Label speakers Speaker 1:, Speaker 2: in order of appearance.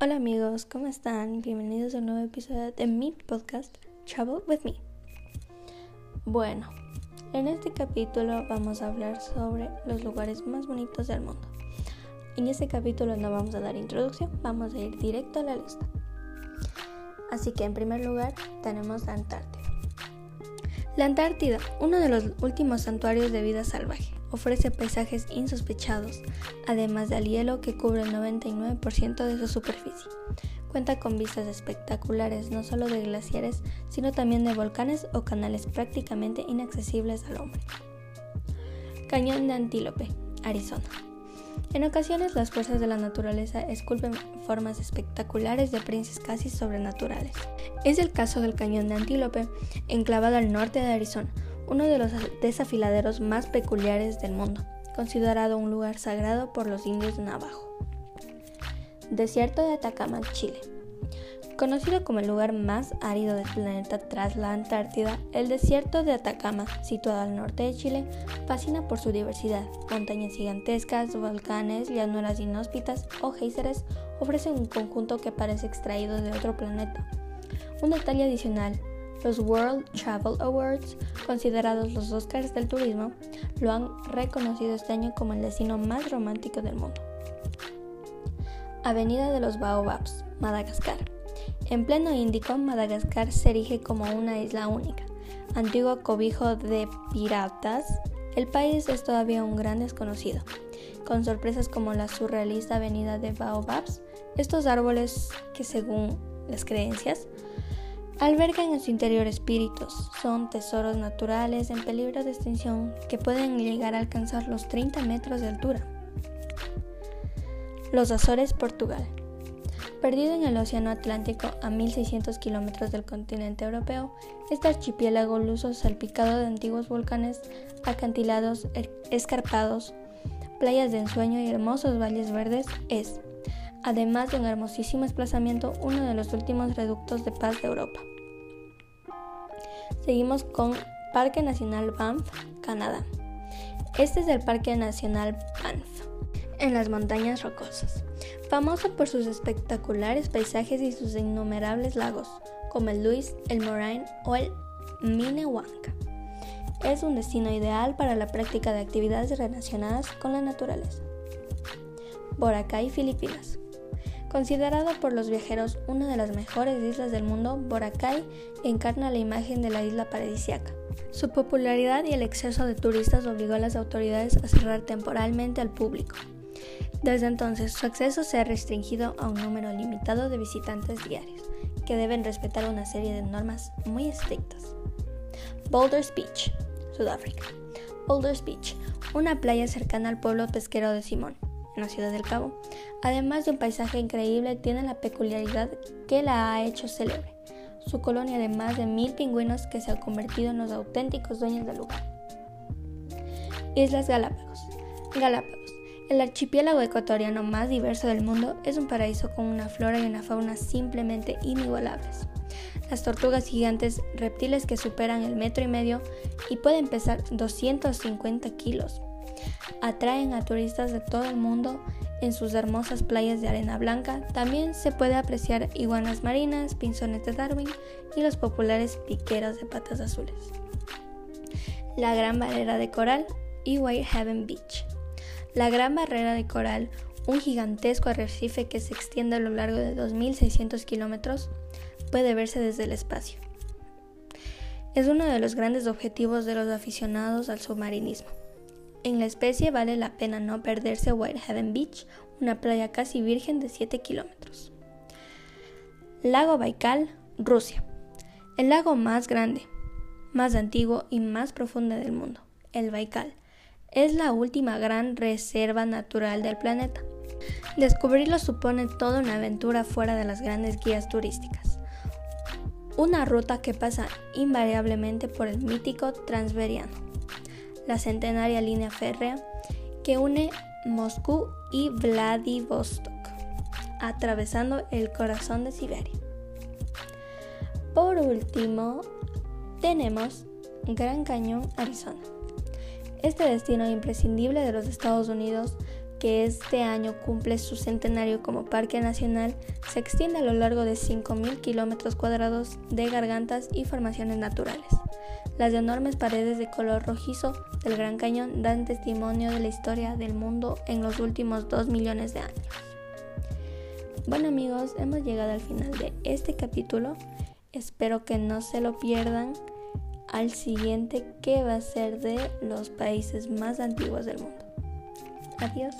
Speaker 1: Hola amigos, ¿cómo están? Bienvenidos a un nuevo episodio de mi podcast Travel with Me. Bueno, en este capítulo vamos a hablar sobre los lugares más bonitos del mundo. En este capítulo no vamos a dar introducción, vamos a ir directo a la lista. Así que en primer lugar tenemos la Antártida. La Antártida, uno de los últimos santuarios de vida salvaje ofrece paisajes insospechados, además del hielo que cubre el 99% de su superficie. Cuenta con vistas espectaculares no solo de glaciares, sino también de volcanes o canales prácticamente inaccesibles al hombre. Cañón de Antílope, Arizona. En ocasiones las fuerzas de la naturaleza esculpen formas espectaculares de princes casi sobrenaturales. Es el caso del Cañón de Antílope, enclavado al norte de Arizona, uno de los desafiladeros más peculiares del mundo, considerado un lugar sagrado por los indios de Navajo. Desierto de Atacama, Chile. Conocido como el lugar más árido del planeta tras la Antártida, el desierto de Atacama, situado al norte de Chile, fascina por su diversidad. Montañas gigantescas, volcanes, llanuras inhóspitas o géiseres ofrecen un conjunto que parece extraído de otro planeta. Un detalle adicional los World Travel Awards, considerados los Oscars del turismo, lo han reconocido este año como el destino más romántico del mundo. Avenida de los Baobabs, Madagascar. En pleno Índico, Madagascar se erige como una isla única. Antiguo cobijo de piratas, el país es todavía un gran desconocido. Con sorpresas como la surrealista avenida de Baobabs, estos árboles que según las creencias albergan en su interior espíritus. Son tesoros naturales en peligro de extinción que pueden llegar a alcanzar los 30 metros de altura. Los Azores, Portugal. Perdido en el Océano Atlántico a 1600 kilómetros del continente europeo, este archipiélago luso salpicado de antiguos volcanes, acantilados er, escarpados, playas de ensueño y hermosos valles verdes es, además de un hermosísimo desplazamiento, uno de los últimos reductos de paz de Europa. Seguimos con Parque Nacional Banff, Canadá. Este es el Parque Nacional Banff, en las montañas rocosas, famoso por sus espectaculares paisajes y sus innumerables lagos, como el Louis, el Moraine o el Minnewanka. Es un destino ideal para la práctica de actividades relacionadas con la naturaleza. Boracay, Filipinas. Considerado por los viajeros una de las mejores islas del mundo, Boracay encarna la imagen de la isla paradisiaca. Su popularidad y el exceso de turistas obligó a las autoridades a cerrar temporalmente al público. Desde entonces, su acceso se ha restringido a un número limitado de visitantes diarios, que deben respetar una serie de normas muy estrictas. Boulders Beach, Sudáfrica. Boulders Beach, una playa cercana al pueblo pesquero de Simón en la ciudad del Cabo. Además de un paisaje increíble, tiene la peculiaridad que la ha hecho célebre, su colonia de más de mil pingüinos que se ha convertido en los auténticos dueños del lugar. Islas Galápagos. Galápagos. El archipiélago ecuatoriano más diverso del mundo es un paraíso con una flora y una fauna simplemente inigualables. Las tortugas gigantes, reptiles que superan el metro y medio y pueden pesar 250 kilos, atraen a turistas de todo el mundo en sus hermosas playas de arena blanca. También se puede apreciar iguanas marinas, pinzones de Darwin y los populares piqueros de patas azules. La Gran Barrera de Coral y Whitehaven Beach. La Gran Barrera de Coral, un gigantesco arrecife que se extiende a lo largo de 2.600 kilómetros, puede verse desde el espacio. Es uno de los grandes objetivos de los aficionados al submarinismo. En la especie vale la pena no perderse Whitehaven Beach, una playa casi virgen de 7 kilómetros. Lago Baikal, Rusia. El lago más grande, más antiguo y más profundo del mundo, el Baikal, es la última gran reserva natural del planeta. Descubrirlo supone toda una aventura fuera de las grandes guías turísticas. Una ruta que pasa invariablemente por el mítico Transveriano la centenaria línea férrea que une Moscú y Vladivostok, atravesando el corazón de Siberia. Por último, tenemos Gran Cañón, Arizona. Este destino imprescindible de los Estados Unidos que este año cumple su centenario como parque nacional, se extiende a lo largo de 5.000 kilómetros cuadrados de gargantas y formaciones naturales. Las enormes paredes de color rojizo del Gran Cañón dan testimonio de la historia del mundo en los últimos 2 millones de años. Bueno amigos, hemos llegado al final de este capítulo. Espero que no se lo pierdan al siguiente que va a ser de los países más antiguos del mundo. Adiós.